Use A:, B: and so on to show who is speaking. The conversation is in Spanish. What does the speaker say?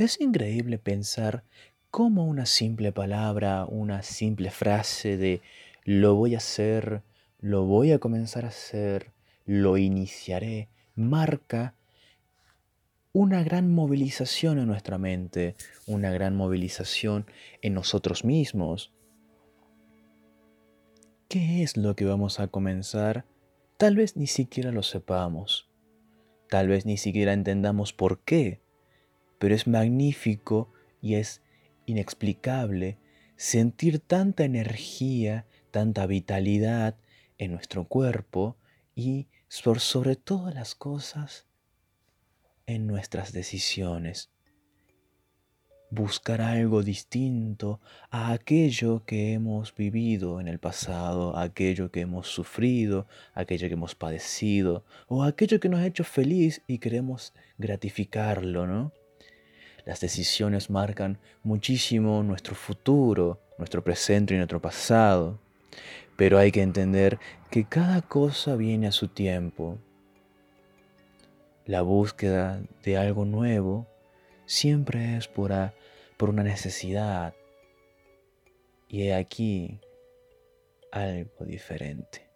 A: Es increíble pensar cómo una simple palabra, una simple frase de lo voy a hacer, lo voy a comenzar a hacer, lo iniciaré, marca una gran movilización en nuestra mente, una gran movilización en nosotros mismos. ¿Qué es lo que vamos a comenzar? Tal vez ni siquiera lo sepamos, tal vez ni siquiera entendamos por qué, pero es magnífico y es inexplicable sentir tanta energía, tanta vitalidad en nuestro cuerpo y por sobre todas las cosas en nuestras decisiones. Buscar algo distinto a aquello que hemos vivido en el pasado, aquello que hemos sufrido, aquello que hemos padecido o aquello que nos ha hecho feliz y queremos gratificarlo, ¿no? Las decisiones marcan muchísimo nuestro futuro, nuestro presente y nuestro pasado. Pero hay que entender que cada cosa viene a su tiempo. La búsqueda de algo nuevo siempre es por, por una necesidad. Y he aquí algo diferente.